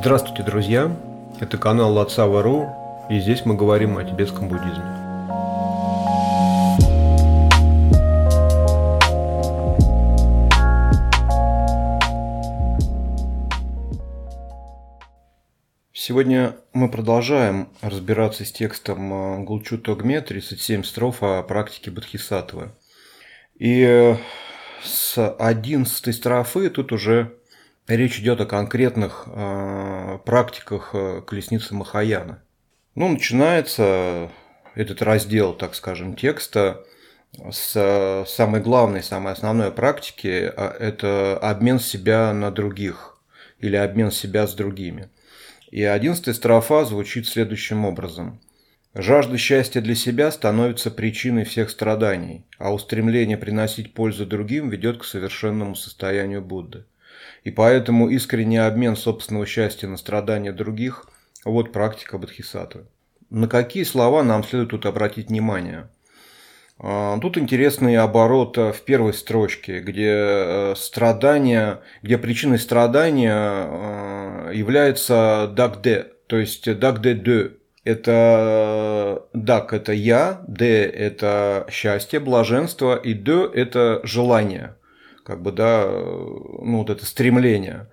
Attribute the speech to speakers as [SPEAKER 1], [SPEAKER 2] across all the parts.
[SPEAKER 1] Здравствуйте, друзья! Это канал Лацава.ру, и здесь мы говорим о тибетском буддизме. Сегодня мы продолжаем разбираться с текстом э, Гулчу Тогме 37 строф о практике Бодхисаттвы. И э, с 11 строфы тут уже речь идет о конкретных э, практиках э, колесницы Махаяна. Ну, начинается этот раздел, так скажем, текста с самой главной, самой основной практики а – это обмен себя на других или обмен себя с другими. И одиннадцатая строфа звучит следующим образом. Жажда счастья для себя становится причиной всех страданий, а устремление приносить пользу другим ведет к совершенному состоянию Будды. И поэтому искренний обмен собственного счастья на страдания других – вот практика Бодхисаттвы. На какие слова нам следует тут обратить внимание? А, тут интересный оборот в первой строчке, где э, страдания, где причиной страдания э, является дагде, то есть дагде де. Это дак – это я, де – это счастье, блаженство, и де – это желание как бы, да, ну, вот это стремление.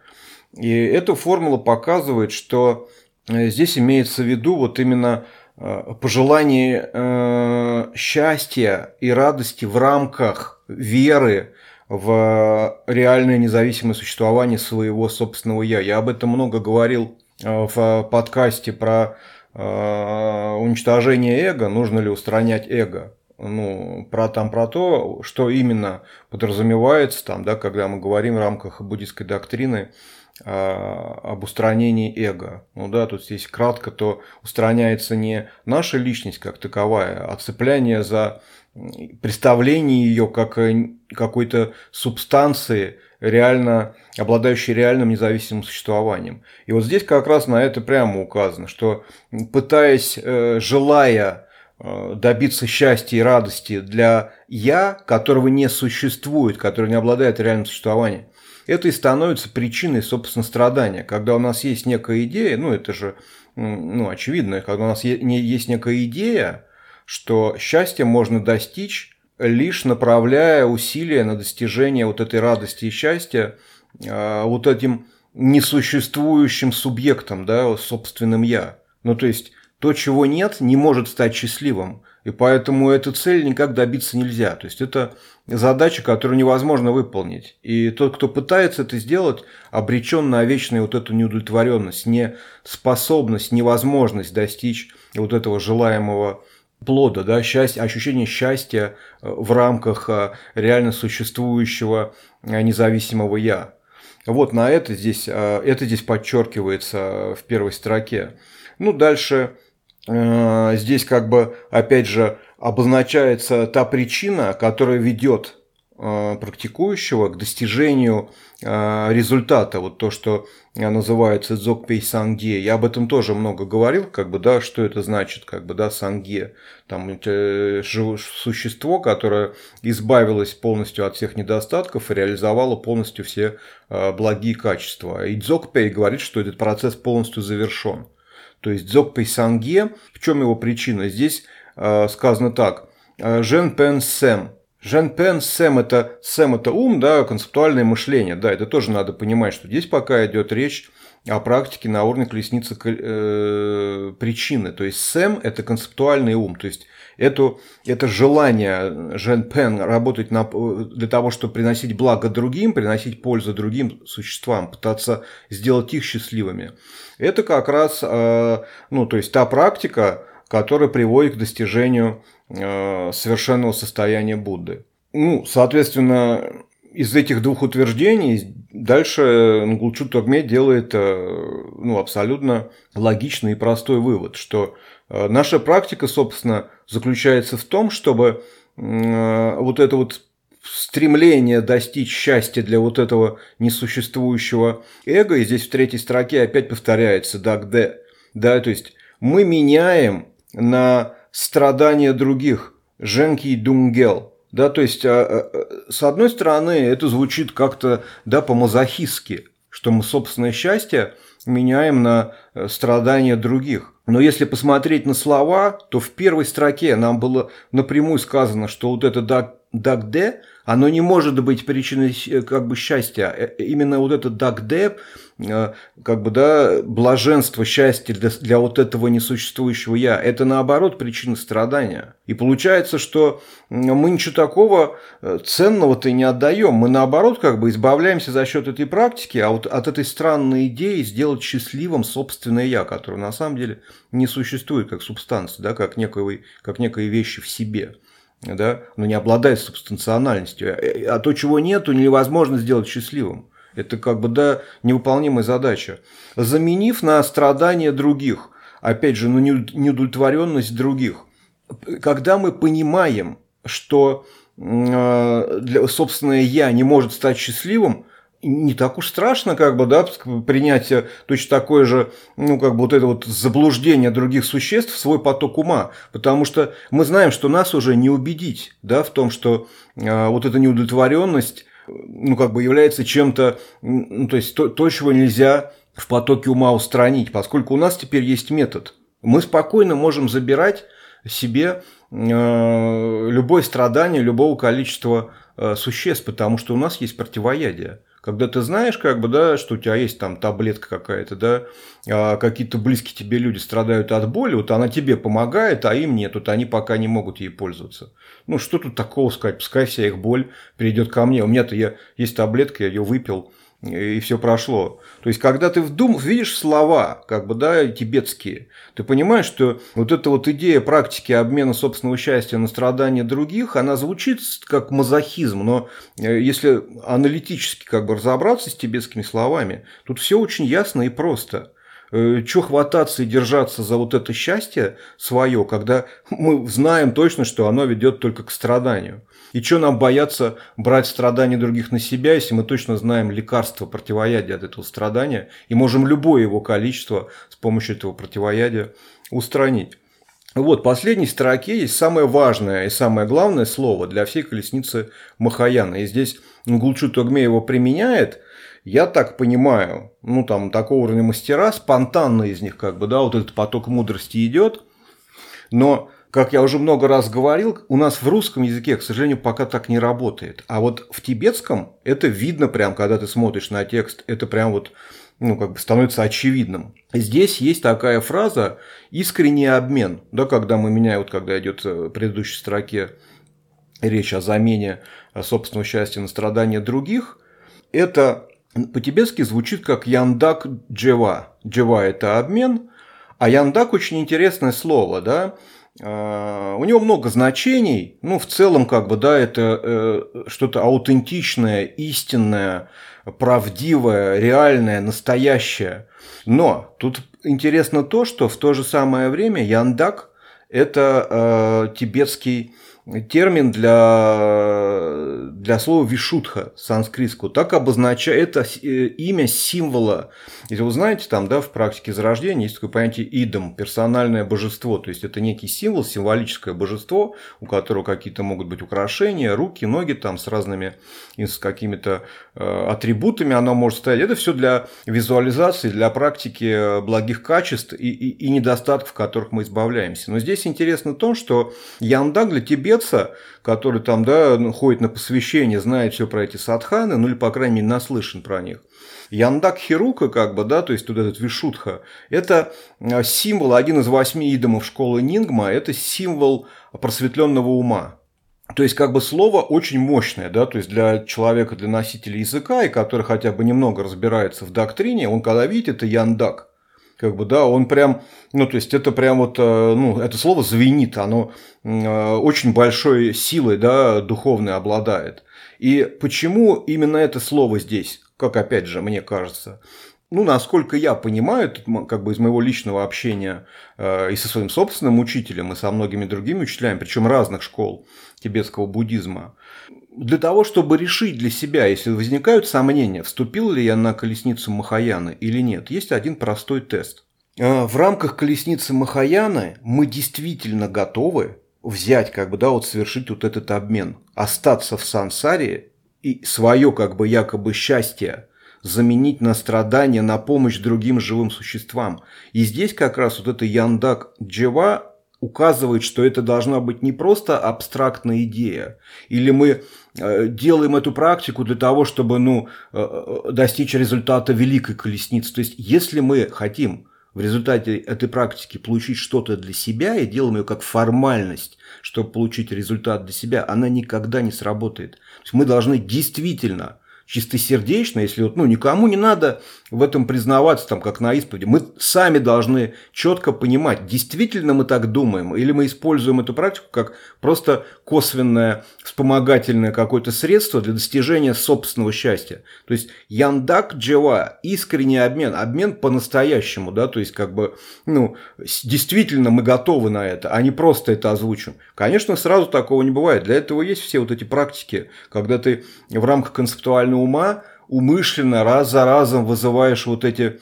[SPEAKER 1] И эта формула показывает, что э, здесь имеется в виду вот именно э, пожелание э, счастья и радости в рамках веры в реальное независимое существование своего собственного «я». Я об этом много говорил в подкасте про уничтожение эго, нужно ли устранять эго ну, про, там, про то, что именно подразумевается, там, да, когда мы говорим в рамках буддийской доктрины э, об устранении эго. Ну да, тут здесь кратко, то устраняется не наша личность как таковая, а цепляние за представление ее как какой-то субстанции, реально обладающей реальным независимым существованием. И вот здесь как раз на это прямо указано, что пытаясь, э, желая Э, добиться счастья и радости для «я», которого не существует, который не обладает реальным существованием, это и становится причиной, собственно, страдания. Когда у нас есть некая идея, ну это же ну, очевидно, когда у нас есть некая идея, что счастье можно достичь лишь направляя усилия на достижение вот этой радости и счастья э, вот этим несуществующим субъектом, да, собственным «я». Ну, то есть, то, чего нет, не может стать счастливым. И поэтому эту цель никак добиться нельзя. То есть это задача, которую невозможно выполнить. И тот, кто пытается это сделать, обречен на вечную вот эту неудовлетворенность, неспособность, невозможность достичь вот этого желаемого плода, да, счастья, ощущение счастья э, в рамках э, реально существующего э, независимого я. Вот на это здесь, это здесь подчеркивается в первой строке. Ну, дальше здесь как бы, опять же, обозначается та причина, которая ведет э, практикующего к достижению э, результата, вот то, что называется дзокпей санге. Я об этом тоже много говорил, как бы, да, что это значит, как бы, да, санге. Там существо, которое избавилось полностью от всех недостатков и реализовало полностью все благие качества. И дзокпей говорит, что этот процесс полностью завершен. То есть дзокпей санге, в чем его причина? Здесь э, сказано так. «Э, Жен пен сэм. Жен пен сэм это, сэм это ум, да, концептуальное мышление. Да, это тоже надо понимать, что здесь пока идет речь о практике на уровне колесницы э, причины. То есть сэм – это концептуальный ум. То есть это, это желание Жен Пен работать на, для того, чтобы приносить благо другим, приносить пользу другим существам, пытаться сделать их счастливыми. Это как раз э, ну, то есть та практика, которая приводит к достижению э, совершенного состояния Будды. Ну, соответственно, из этих двух утверждений дальше Нгулчу Тогме делает э, ну, абсолютно логичный и простой вывод, что наша практика, собственно, заключается в том, чтобы вот это вот стремление достичь счастья для вот этого несуществующего эго, и здесь в третьей строке опять повторяется «дак де», да, то есть мы меняем на страдания других, женки дунгел, да, то есть, а, а, с одной стороны, это звучит как-то, да, по-мазохистски, что мы собственное счастье меняем на э, страдания других. Но если посмотреть на слова, то в первой строке нам было напрямую сказано, что вот это «дагде» оно не может быть причиной э, как бы счастья. Э, именно вот это дагдеп, э, как бы, да, блаженство, счастье для, для вот этого несуществующего я, это наоборот причина страдания. И получается, что мы ничего такого ценного-то не отдаем. Мы наоборот как бы избавляемся за счет этой практики, а вот от этой странной идеи сделать счастливым собственное я, которое на самом деле не существует как субстанция, да, как, некой, как некой вещи в себе да, но не обладает субстанциональностью. А, а то, чего нету, невозможно сделать счастливым. Это как бы, да, невыполнимая задача. Заменив на страдания других, опять же, на неудовлетворенность других. Когда мы понимаем, что э, для, собственное я не может стать счастливым, не так уж страшно, как бы, да, принять точно такое же, ну, как бы вот это вот заблуждение других существ в свой поток ума, потому что мы знаем, что нас уже не убедить, да, в том, что э, вот эта неудовлетворенность, ну, как бы является чем-то, ну, то есть то, то, чего нельзя в потоке ума устранить, поскольку у нас теперь есть метод. Мы спокойно можем забирать себе э, любое страдание любого количества э, существ, потому что у нас есть противоядие. Когда ты знаешь, как бы, да, что у тебя есть там таблетка какая-то, да, а какие-то близкие тебе люди страдают от боли, вот она тебе помогает, а им нет, вот они пока не могут ей пользоваться. Ну, что тут такого сказать, пускай вся их боль перейдет ко мне. У меня-то я, есть таблетка, я ее выпил, и все прошло. То есть, когда ты вдум, видишь слова, как бы, да, тибетские, ты понимаешь, что вот эта вот идея практики обмена собственного счастья на страдания других, она звучит как мазохизм, но э, если аналитически как бы разобраться с тибетскими словами, тут все очень ясно и просто. Э, Чего хвататься и держаться за вот это счастье свое, когда мы знаем точно, что оно ведет только к страданию. И что нам бояться брать страдания других на себя, если мы точно знаем лекарство противоядия от этого страдания и можем любое его количество с помощью этого противоядия устранить. Вот, в последней строке есть самое важное и самое главное слово для всей колесницы Махаяна. И здесь Гулчу Тогме его применяет – я так понимаю, ну там такого уровня мастера, спонтанно из них как бы, да, вот этот поток мудрости идет, но как я уже много раз говорил, у нас в русском языке, к сожалению, пока так не работает. А вот в тибетском это видно прям, когда ты смотришь на текст, это прям вот ну, как бы становится очевидным. Здесь есть такая фраза «искренний обмен», да, когда мы меняем, вот когда идет в предыдущей строке речь о замене собственного счастья на страдания других, это по-тибетски звучит как яндак джева. Джева – это обмен, а яндак – очень интересное слово, да. А, у него много значений, ну, в целом, как бы, да, это э, что-то аутентичное, истинное, правдивое, реальное, настоящее. Но тут интересно то, что в то же самое время яндак – это э, тибетский термин для, для слова вишутха санскритского. Так обозначает это э, имя символа. Если вы знаете, там, да, в практике зарождения есть такое понятие идом, персональное божество. То есть это некий символ, символическое божество, у которого какие-то могут быть украшения, руки, ноги там с разными, с какими-то э, атрибутами оно может стоять. Это все для визуализации, для практики благих качеств и, и, и недостатков, которых мы избавляемся. Но здесь интересно то, что Яндаг для тебя спеца, который там, да, ходит на посвящение, знает все про эти садханы, ну или, по крайней мере, наслышан про них. Яндак Хирука, как бы, да, то есть вот этот Вишутха, это символ, один из восьми идомов школы Нингма, это символ просветленного ума. То есть, как бы слово очень мощное, да, то есть для человека, для носителя языка, и который хотя бы немного разбирается в доктрине, он когда видит это яндак, как бы, да, он прям, ну, то есть, это прям вот, э, ну, это слово звенит, оно э, очень большой силой, да, духовной обладает. И почему именно это слово здесь, как опять же, мне кажется, ну, насколько я понимаю, как бы из моего личного общения э, и со своим собственным учителем, и со многими другими учителями, причем разных школ тибетского буддизма, для того, чтобы решить для себя, если возникают сомнения, вступил ли я на колесницу Махаяны или нет, есть один простой тест. Э, в рамках колесницы Махаяны мы действительно готовы взять, как бы, да, вот совершить вот этот обмен, остаться в сансаре и свое, как бы, якобы счастье заменить на страдания, на помощь другим живым существам. И здесь как раз вот это Яндак Джева указывает, что это должна быть не просто абстрактная идея, или мы э, делаем эту практику для того, чтобы ну, э, э, достичь результата великой колесницы. То есть, если мы хотим в результате этой практики получить что-то для себя и делаем ее как формальность, чтобы получить результат для себя, она никогда не сработает. То есть мы должны действительно чистосердечно, если вот, ну, никому не надо в этом признаваться, там, как на исповеди. Мы сами должны четко понимать, действительно мы так думаем, или мы используем эту практику как просто косвенное вспомогательное какое-то средство для достижения собственного счастья. То есть яндак джева, искренний обмен, обмен по-настоящему, да, то есть как бы, ну, действительно мы готовы на это, а не просто это озвучим. Конечно, сразу такого не бывает. Для этого есть все вот эти практики, когда ты в рамках концептуального ума умышленно раз за разом вызываешь вот эти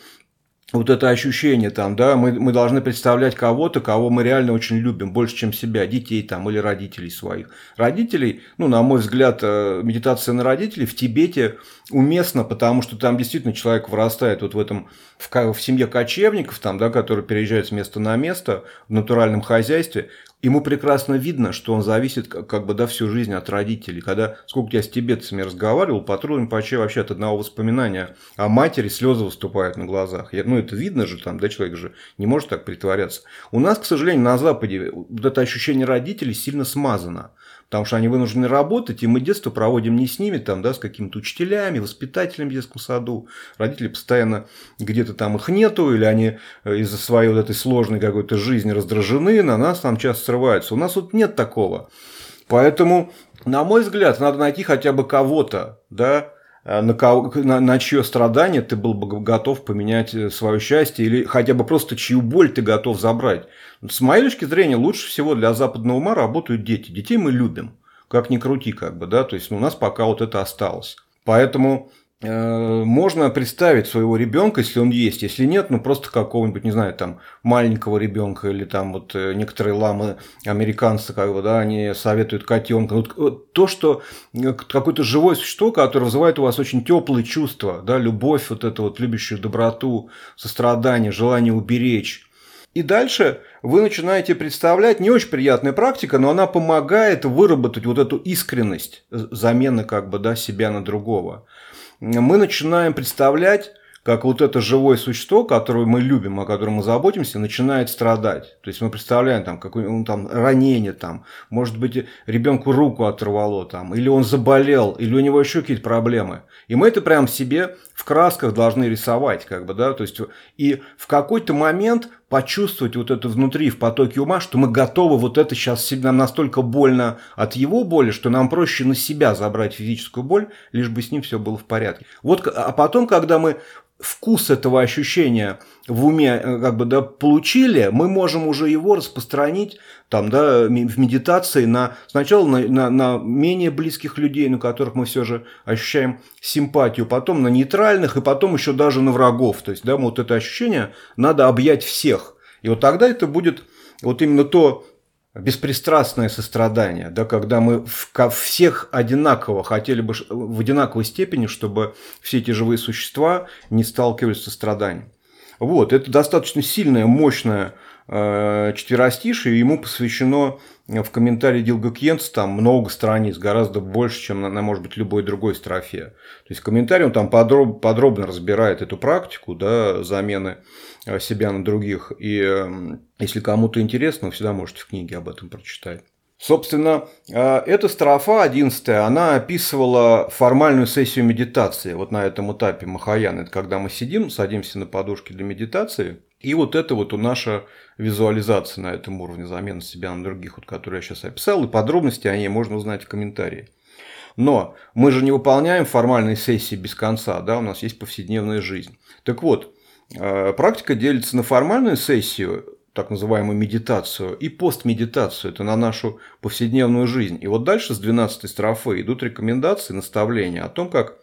[SPEAKER 1] вот это ощущение там, да, мы, мы должны представлять кого-то, кого мы реально очень любим, больше, чем себя, детей там или родителей своих. Родителей, ну, на мой взгляд, э, медитация на родителей в Тибете уместна, потому что там действительно человек вырастает вот в этом, в, в семье кочевников, там, да, которые переезжают с места на место в натуральном хозяйстве, ему прекрасно видно, что он зависит как бы да, всю жизнь от родителей. Когда сколько я с тибетцами разговаривал, патрулем почти вообще от одного воспоминания о матери слезы выступают на глазах. Я, ну, это видно же там, да, человек же не может так притворяться. У нас, к сожалению, на Западе вот это ощущение родителей сильно смазано потому что они вынуждены работать, и мы детство проводим не с ними, там, да, с какими-то учителями, воспитателями в детском саду. Родители постоянно где-то там их нету, или они э, из-за своей вот этой сложной какой-то жизни раздражены, на нас там часто срываются. У нас вот нет такого. Поэтому, на мой взгляд, надо найти хотя бы кого-то, да, на, кого, на, на чье страдание ты был бы готов поменять э, свое счастье, или хотя бы просто чью боль ты готов забрать. С моей точки зрения, лучше всего для западного ума работают дети. Детей мы любим, как ни крути, как бы, да, то есть у нас пока вот это осталось. Поэтому Э, можно представить своего ребенка, если он есть, если нет, ну просто какого-нибудь, не знаю, там маленького ребенка или там вот э, некоторые ламы американцы, как бы, да, они советуют котенка. Вот то, что э, какое-то живое существо, которое вызывает у вас очень теплые чувства, да, любовь, вот эту вот любящую доброту, сострадание, желание уберечь. И дальше вы начинаете представлять, не очень приятная практика, но она помогает выработать вот эту искренность замены как бы, да, себя на другого мы начинаем представлять, как вот это живое существо, которое мы любим, о котором мы заботимся, начинает страдать. То есть мы представляем там какое ну, там ранение, там, может быть, ребенку руку оторвало, там, или он заболел, или у него еще какие-то проблемы. И мы это прям себе в красках должны рисовать, как бы, да, то есть и в какой-то момент почувствовать вот это внутри в потоке ума, что мы готовы вот это сейчас нам настолько больно от его боли, что нам проще на себя забрать физическую боль, лишь бы с ним все было в порядке. Вот, а потом, когда мы вкус этого ощущения в уме э, как бы, да, получили, мы можем уже его распространить там, да, в медитации на, сначала на, на, на менее близких людей, на которых мы все же ощущаем симпатию, потом на нейтральных и потом еще даже на врагов. То есть, да, вот это ощущение надо объять всех. И вот тогда это будет вот именно то беспристрастное сострадание, да, когда мы в, всех одинаково хотели бы в одинаковой степени, чтобы все эти живые существа не сталкивались со страданием. Вот, это достаточно сильное, мощное э, четверостишие, ему посвящено в комментарии Дилга Кьенц там много страниц, гораздо больше, чем на, на, может быть, любой другой строфе. То есть, комментарий он там подроб, подробно разбирает эту практику, да, замены э, себя на других. И эм, если кому-то интересно, вы всегда можете в книге об этом прочитать. Собственно, э, эта строфа, 11 она описывала формальную сессию медитации. Вот на этом этапе Махаян. Это когда мы сидим, садимся на подушке для медитации – и вот это вот наша визуализация на этом уровне, замена себя на других, вот, которые я сейчас описал, и подробности о ней можно узнать в комментарии. Но мы же не выполняем формальные сессии без конца, да, у нас есть повседневная жизнь. Так вот, э, практика делится на формальную сессию, так называемую медитацию, и постмедитацию, это на нашу повседневную жизнь. И вот дальше с 12 строфы идут рекомендации, наставления о том, как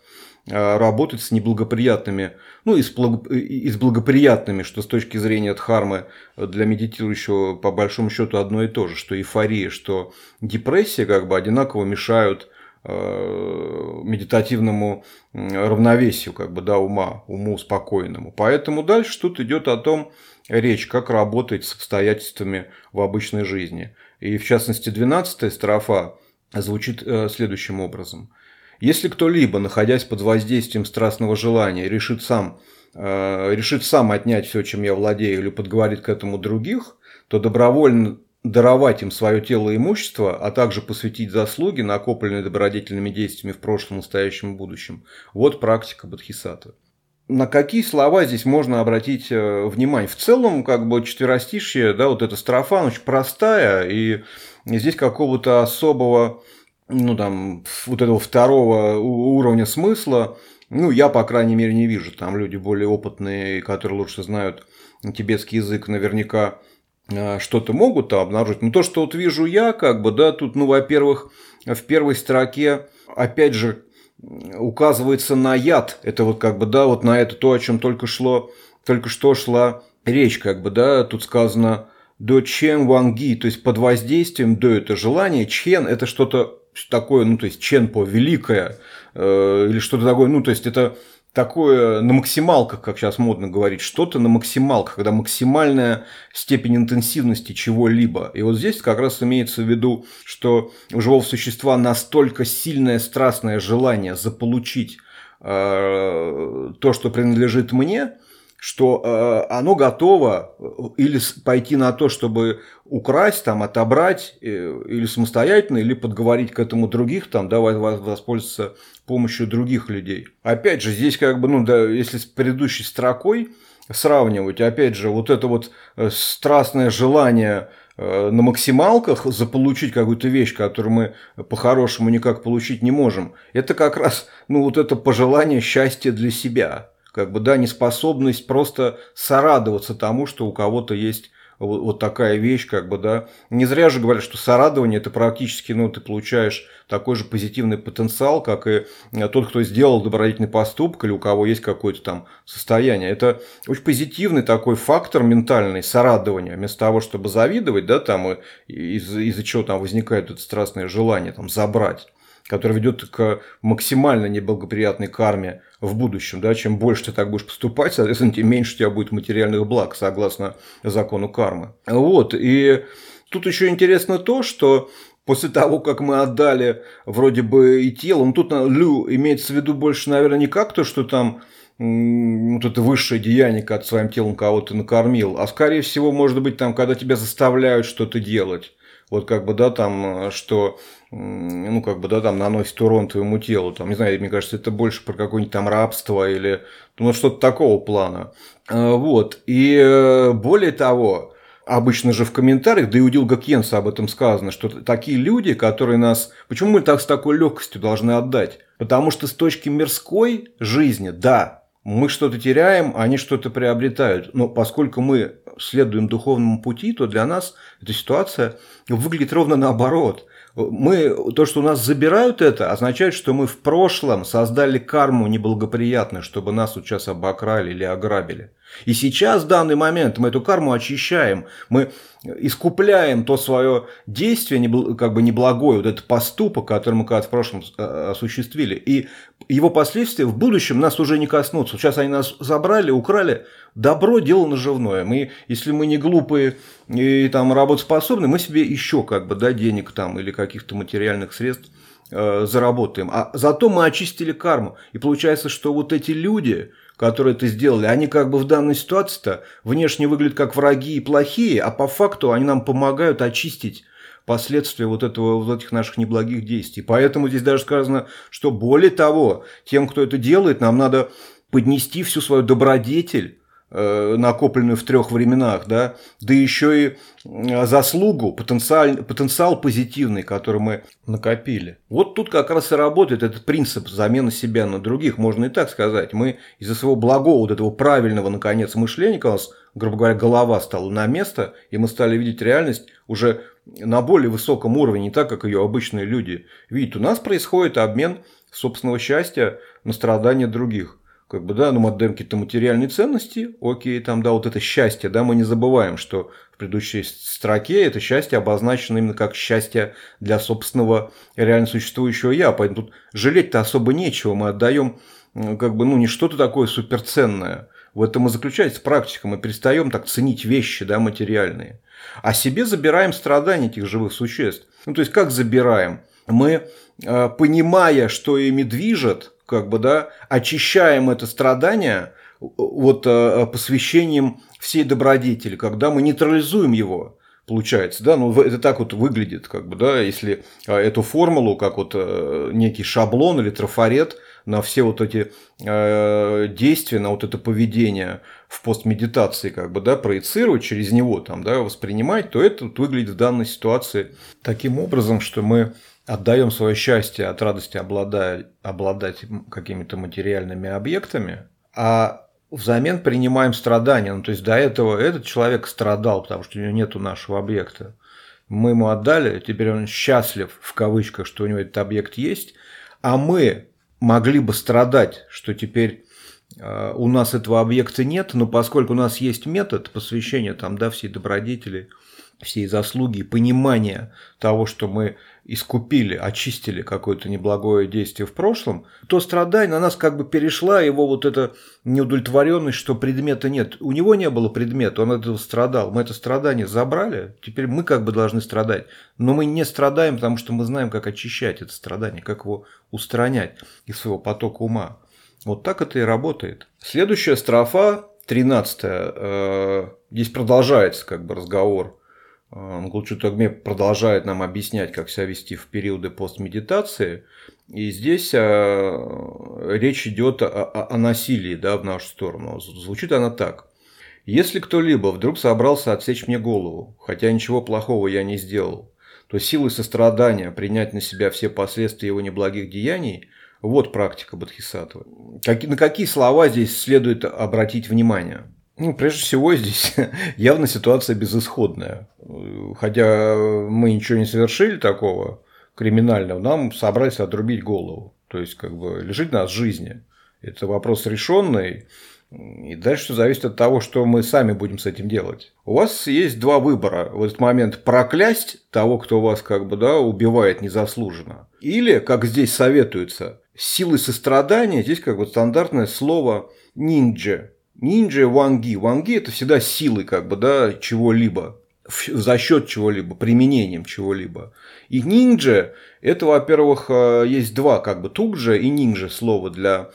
[SPEAKER 1] работать с неблагоприятными, ну и с, и с благоприятными, что с точки зрения дхармы для медитирующего по большому счету одно и то же, что эйфория, что депрессия как бы одинаково мешают э, медитативному равновесию, как бы, да, ума, уму спокойному. Поэтому дальше тут идет о том, речь, как работать с обстоятельствами в обычной жизни. И в частности, 12 строфа звучит э, следующим образом. Если кто-либо, находясь под воздействием страстного желания, решит сам, э, решит сам отнять все, чем я владею, или подговорит к этому других, то добровольно даровать им свое тело и имущество, а также посвятить заслуги, накопленные добродетельными действиями в прошлом, настоящем и будущем. Вот практика Бодхисаттвы. На какие слова здесь можно обратить э, внимание? В целом, как бы четверостишье, да, вот эта строфа, очень простая, и здесь какого-то особого, ну там, вот этого второго уровня смысла, ну, я, по крайней мере, не вижу. Там люди более опытные, которые лучше знают тибетский язык, наверняка Э, что-то могут обнаружить. Но то, что вот вижу я, как бы, да, тут, ну, во-первых, в первой строке, опять же, указывается на яд. Это вот как бы, да, вот на это то, о чем только шло, только что шла речь, как бы, да, тут сказано до чен ванги, то есть под воздействием до это желание, чен это что-то такое, ну, то есть чен по великое, э, или что-то такое, ну, то есть это такое на максималках, как сейчас модно говорить, что-то на максималках, когда максимальная степень интенсивности чего-либо. И вот здесь как раз имеется в виду, что у живого существа настолько сильное страстное желание заполучить э, то, что принадлежит мне, что э, оно готово э, или пойти на то, чтобы украсть, там, отобрать, э, или самостоятельно, или подговорить к этому других, там, да, воспользоваться помощью других людей. Опять же, здесь как бы, ну, да, если с предыдущей строкой сравнивать, опять же, вот это вот э, страстное желание э, на максималках заполучить какую-то вещь, которую мы по-хорошему никак получить не можем, это как раз, ну, вот это пожелание счастья для себя как бы, да, неспособность просто сорадоваться тому, что у кого-то есть вот, вот такая вещь, как бы, да. Не зря же говорят, что сорадование это практически, ну, ты получаешь такой же позитивный потенциал, как и э, тот, кто сделал добродетельный поступок или у кого есть какое-то там состояние. Это очень позитивный такой фактор ментальный, сорадование. Вместо того, чтобы завидовать, да, там, из- из-за чего там возникает это страстное желание там забрать который ведет к максимально неблагоприятной карме в будущем. Да? Чем больше ты так будешь поступать, соответственно, тем меньше у тебя будет материальных благ, согласно закону кармы. Вот. И тут еще интересно то, что после того, как мы отдали вроде бы и тело, ну тут лю имеется в виду больше, наверное, не как то, что там вот это высшее деяние, когда своим телом кого-то накормил, а скорее всего, может быть, там, когда тебя заставляют что-то делать. Вот как бы, да, там, что ну, как бы, да, там наносит урон твоему телу. Там, не знаю, мне кажется, это больше про какое-нибудь там рабство или ну, что-то такого плана. А, вот. И э, более того, обычно же в комментариях, да и у Дилга Кенса об этом сказано, что такие люди, которые нас... Почему мы так с такой легкостью должны отдать? Потому что с точки мирской жизни, да, мы что-то теряем, они что-то приобретают. Но поскольку мы следуем духовному пути, то для нас эта ситуация выглядит ровно наоборот мы, то, что у нас забирают это, означает, что мы в прошлом создали карму неблагоприятную, чтобы нас вот сейчас обокрали или ограбили. И сейчас, в данный момент, мы эту карму очищаем, мы искупляем то свое действие, как бы неблагое, вот этот поступок, который мы когда-то в прошлом э, осуществили. И его последствия в будущем нас уже не коснутся. Сейчас они нас забрали, украли. Добро – дело наживное. Мы, если мы не глупые и там работоспособны, мы себе еще как бы, да, денег там или каких-то материальных средств э, заработаем. А зато мы очистили карму. И получается, что вот эти люди, которые это сделали, они как бы в данной ситуации-то внешне выглядят как враги и плохие, а по факту они нам помогают очистить последствия вот, этого, вот этих наших неблагих действий. Поэтому здесь даже сказано, что более того, тем, кто это делает, нам надо поднести всю свою добродетель накопленную в трех временах, да, да еще и заслугу, потенциал, потенциал позитивный, который мы накопили. Вот тут как раз и работает этот принцип замены себя на других, можно и так сказать. Мы из-за своего благого, вот этого правильного, наконец, мышления, у нас, грубо говоря, голова стала на место, и мы стали видеть реальность уже на более высоком уровне, не так, как ее обычные люди видят. У нас происходит обмен собственного счастья на страдания других как бы, да, ну, мы отдаем какие-то материальные ценности, окей, там, да, вот это счастье, да, мы не забываем, что, в предыдущей строке, это счастье обозначено именно как счастье для собственного реально существующего я. Поэтому тут жалеть-то особо нечего. Мы отдаем как бы, ну, не что-то такое суперценное. В этом и заключается практика. Мы перестаем так ценить вещи да, материальные. А себе забираем страдания этих живых существ. Ну, то есть, как забираем? Мы, э, понимая, что ими движет, как бы, да, очищаем это страдание вот э, посвящением всей добродетели, когда мы нейтрализуем его получается, да, ну это так вот выглядит, как бы, да, если э, эту формулу, как вот некий шаблон или трафарет на все вот эти э, действия, на вот это поведение в постмедитации, как бы, да, проецировать через него, там, да, воспринимать, то это вот выглядит в данной ситуации таким образом, что мы отдаем свое счастье от радости обладать, обладать какими-то материальными объектами, а взамен принимаем страдания. Ну, то есть до этого этот человек страдал, потому что у него нету нашего объекта. Мы ему отдали, теперь он счастлив, в кавычках, что у него этот объект есть, а мы могли бы страдать, что теперь э, у нас этого объекта нет, но поскольку у нас есть метод посвящения там, да, всей добродетели, всей заслуги, понимания того, что мы искупили, очистили какое-то неблагое действие в прошлом, то страдание на нас как бы перешла его вот эта неудовлетворенность, что предмета нет. У него не было предмета, он этого страдал. Мы это страдание забрали, теперь мы как бы должны страдать. Но мы не страдаем, потому что мы знаем, как очищать это страдание, как его устранять из своего потока ума. Вот так это и работает. Следующая строфа, 13 э, здесь продолжается как бы разговор Тогме продолжает нам объяснять, как себя вести в периоды постмедитации. И здесь а, речь идет о, о, о насилии да, в нашу сторону. Звучит она так. Если кто-либо вдруг собрался отсечь мне голову, хотя ничего плохого я не сделал, то силой сострадания принять на себя все последствия его неблагих деяний – вот практика Бодхисаттвы. На какие слова здесь следует обратить внимание? Ну, прежде всего, здесь явно ситуация безысходная. Хотя мы ничего не совершили такого криминального, нам собрались отрубить голову. То есть, как бы, лежит нас жизни. Это вопрос решенный. И дальше все зависит от того, что мы сами будем с этим делать. У вас есть два выбора в этот момент. Проклясть того, кто вас как бы да, убивает незаслуженно. Или, как здесь советуется, силой сострадания, здесь как бы стандартное слово ниндзя Ниндзя ванги. Ванги это всегда силы как бы, да, чего-либо за счет чего-либо, применением чего-либо. И ниндзя это, во-первых, э, есть два, как бы тугджа и ниндзя слова для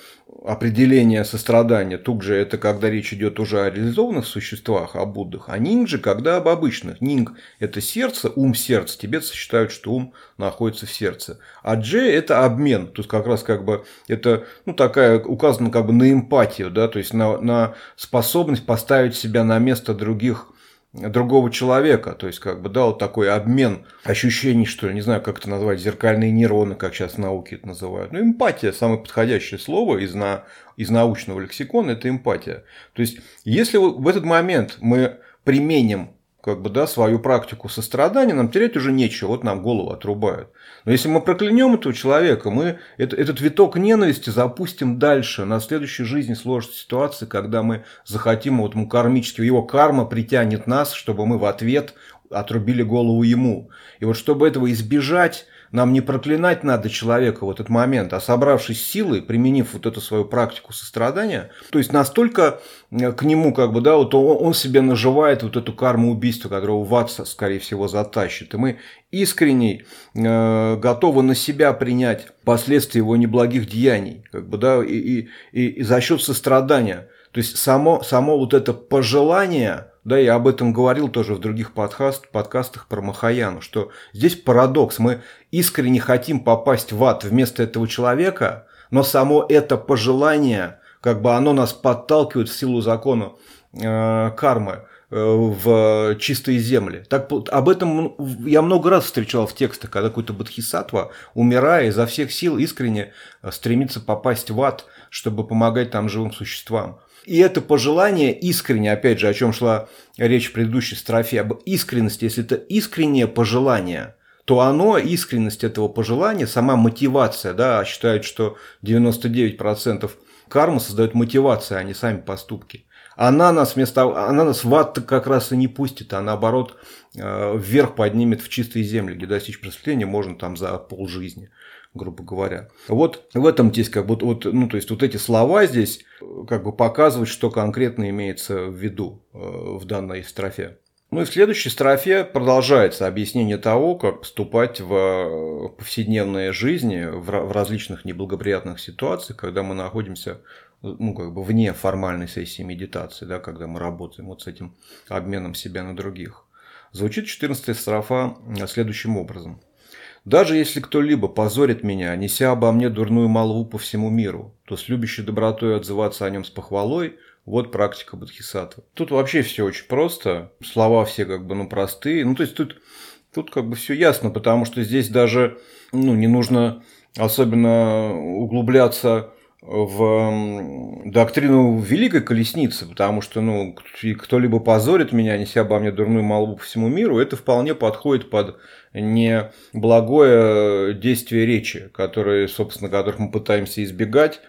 [SPEAKER 1] определения сострадания. Тугджа – это когда речь идет уже о реализованных существах, о Буддах, а нинджи – когда об обычных. Нинг – это сердце, ум – сердце. Тибетцы считают, что ум находится в сердце. А дже – это обмен. Тут как раз как бы это ну, такая указано как бы на эмпатию, да, то есть на, на способность поставить себя на место других другого человека. То есть, как бы, да, вот такой обмен ощущений, что ли, не знаю, как это назвать, зеркальные нейроны, как сейчас науки это называют. Ну, эмпатия, самое подходящее слово из, на, из научного лексикона, это эмпатия. То есть, если в этот момент мы применим как бы, да, свою практику сострадания, нам терять уже нечего, вот нам голову отрубают. Но если мы проклянем этого человека, мы это, этот виток ненависти запустим дальше. На следующей жизни сложится ситуация, когда мы захотим, вот ему кармически, его карма притянет нас, чтобы мы в ответ отрубили голову ему. И вот чтобы этого избежать, нам не проклинать надо человека в этот момент, а собравшись силой, применив вот эту свою практику сострадания, то есть настолько э, к нему как бы, да, вот он, он себе наживает вот эту карму убийства, которого в скорее всего, затащит. И мы искренне э, готовы на себя принять последствия его неблагих деяний, как бы, да, и, и, и за счет сострадания. То есть само, само вот это пожелание да, я об этом говорил тоже в других подкаст, подкастах про Махаяну, что здесь парадокс. Мы искренне хотим попасть в ад вместо этого человека, но само это пожелание, как бы оно нас подталкивает в силу закона э, кармы э, в чистые земли. Так, об этом я много раз встречал в текстах, когда какой-то бодхисаттва, умирая изо всех сил, искренне э, стремится попасть в ад, чтобы помогать там живым существам. И это пожелание искренне, опять же, о чем шла речь в предыдущей строфе, об искренности, если это искреннее пожелание, то оно, искренность этого пожелания, сама мотивация, да, считают, что 99% кармы создает мотивация, а не сами поступки. она нас вместо, она нас в ад как раз и не пустит, а наоборот э, вверх поднимет в чистые земли, где достичь просветления можно там за полжизни грубо говоря. Вот в этом здесь как бы вот, ну, то есть вот эти слова здесь э, как бы показывают, что конкретно имеется в виду э, в данной строфе. Ну и в следующей строфе продолжается объяснение того, как поступать в э, повседневной жизни, в различных неблагоприятных ситуациях, когда мы находимся ну, как бы вне формальной сессии медитации, да, когда мы работаем вот с этим обменом себя на других. Звучит 14 строфа следующим образом. Даже если кто-либо позорит меня, неся обо мне дурную молву по всему миру, то с любящей добротой отзываться о нем с похвалой – вот практика Бодхисаттвы. Тут вообще все очень просто, слова все как бы ну простые. Ну то есть тут, тут как бы все ясно, потому что здесь даже ну, не нужно особенно углубляться в доктрину Великой Колесницы, потому что, ну, кто-либо позорит меня, неся обо мне дурную молву по всему миру, это вполне подходит под неблагое действие речи, которые, собственно, которых мы пытаемся избегать,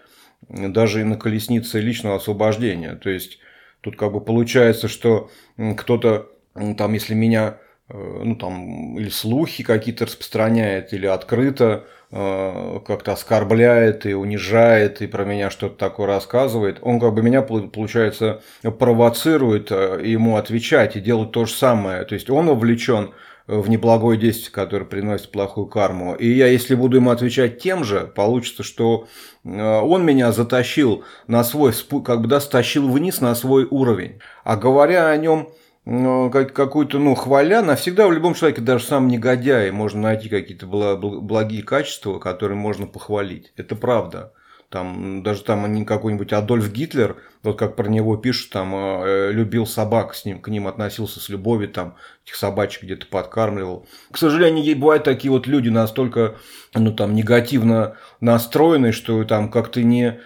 [SPEAKER 1] даже и на колеснице личного освобождения. То есть, тут как бы получается, что кто-то, там, если меня, э, ну, там, или слухи какие-то распространяет, или открыто как-то оскорбляет и унижает, и про меня что-то такое рассказывает, он как бы меня, получается, провоцирует э, ему отвечать и делать то же самое. То есть он вовлечен в неблагое действие, которое приносит плохую карму. И я, если буду ему отвечать тем же, получится, что э, он меня затащил на свой, как бы да, стащил вниз на свой уровень. А говоря о нем какую-то, ну, хваля, навсегда в любом человеке, даже сам негодяй, можно найти какие-то благие качества, которые можно похвалить. Это правда. Там, даже там какой-нибудь Адольф Гитлер, вот как про него пишут, там, э, любил собак, с ним, к ним относился с любовью, там, этих собачек где-то подкармливал. К сожалению, бывают такие вот люди настолько, ну, там, негативно настроенные, что там как-то не,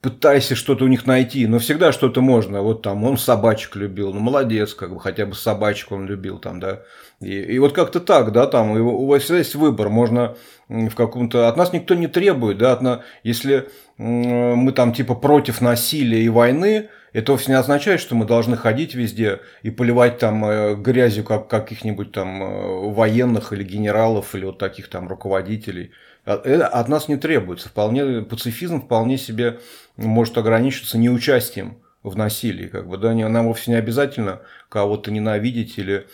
[SPEAKER 1] пытайся что-то у них найти, но всегда что-то можно. Вот там он собачек любил, ну молодец, как бы хотя бы собачек он любил там, да. И, и вот как-то так, да, там у вас всегда есть выбор, можно в каком-то... От нас никто не требует, да, от если мы там типа против насилия и войны, это вовсе не означает, что мы должны ходить везде и поливать там э, грязью как каких-нибудь там э, военных или генералов или вот таких там руководителей. А, от нас не требуется. Вполне, пацифизм вполне себе может ограничиться неучастием в насилии. Как бы, да, нам вовсе не обязательно кого-то ненавидеть или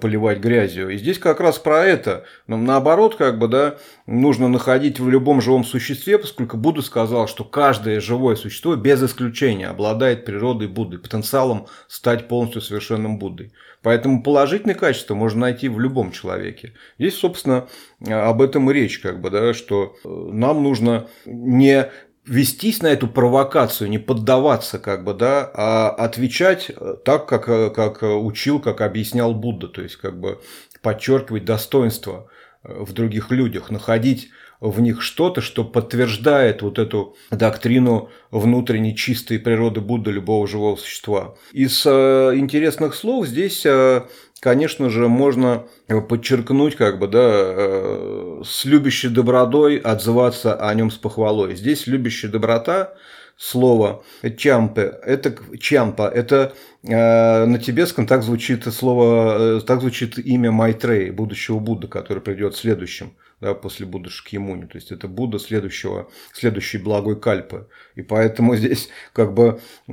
[SPEAKER 1] поливать грязью. И здесь как раз про это. Но наоборот, как бы, да, нужно находить в любом живом существе, поскольку Будда сказал, что каждое живое существо без исключения обладает природой Будды, потенциалом стать полностью совершенным Буддой. Поэтому положительные качества можно найти в любом человеке. Здесь, собственно, об этом и речь, как бы, да, что э, нам нужно не вестись на эту провокацию, не поддаваться, как бы, да, а отвечать э, так, как, э, как учил, как объяснял Будда, то есть как бы подчеркивать достоинство в других людях, находить в них что-то, что подтверждает вот эту доктрину внутренней чистой природы Будды любого живого существа. Из э, интересных слов здесь, э, конечно же, можно подчеркнуть, как бы, да, э, с любящей добротой отзываться о нем с похвалой. Здесь любящая доброта слово чампе, это чампа, это э, на тибетском так звучит слово, э, так звучит имя Майтрей, будущего Будды, который придет следующим да, после Будды Шкьямуни. То есть это Будда следующего, следующей благой кальпы. И поэтому здесь как бы э,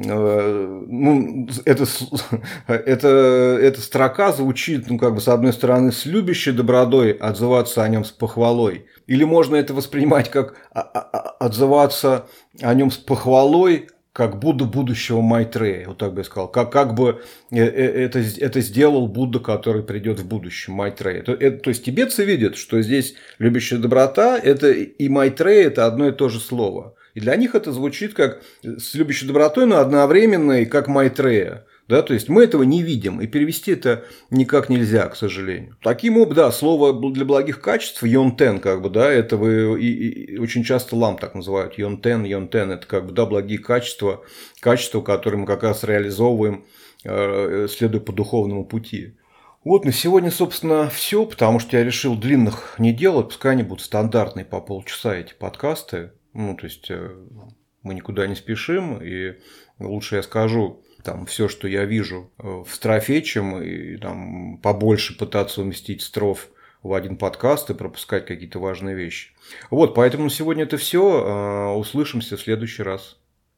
[SPEAKER 1] ну, это, это, эта строка звучит, ну, как бы, с одной стороны, с любящей добродой отзываться о нем с похвалой. Или можно это воспринимать как а, а, а, отзываться о нем с похвалой, как Будда будущего Майтрея, вот так бы я сказал, как, как бы э, э, это, это сделал Будда, который придет в будущем, Майтрея. То, это, то есть тибетцы видят, что здесь любящая доброта это и Майтрея это одно и то же слово. И для них это звучит как с любящей добротой, но одновременно и как Майтрея. Да, то есть мы этого не видим, и перевести это никак нельзя, к сожалению. Таким образом, да, слово для благих качеств йонтен, как бы, да, это вы и, и, очень часто лам так называют, йонтен, йонтен, это как бы, да, благие качества, качества, которые мы как раз реализовываем, э, следуя по духовному пути. Вот на сегодня, собственно, все, потому что я решил длинных не делать, пускай они будут стандартные по полчаса эти подкасты. Ну, то есть э, мы никуда не спешим, и лучше я скажу там все, что я вижу э, в строфе, чем и там побольше пытаться уместить строф в один подкаст и пропускать какие-то важные вещи. Вот, поэтому сегодня это все. Услышимся в следующий раз.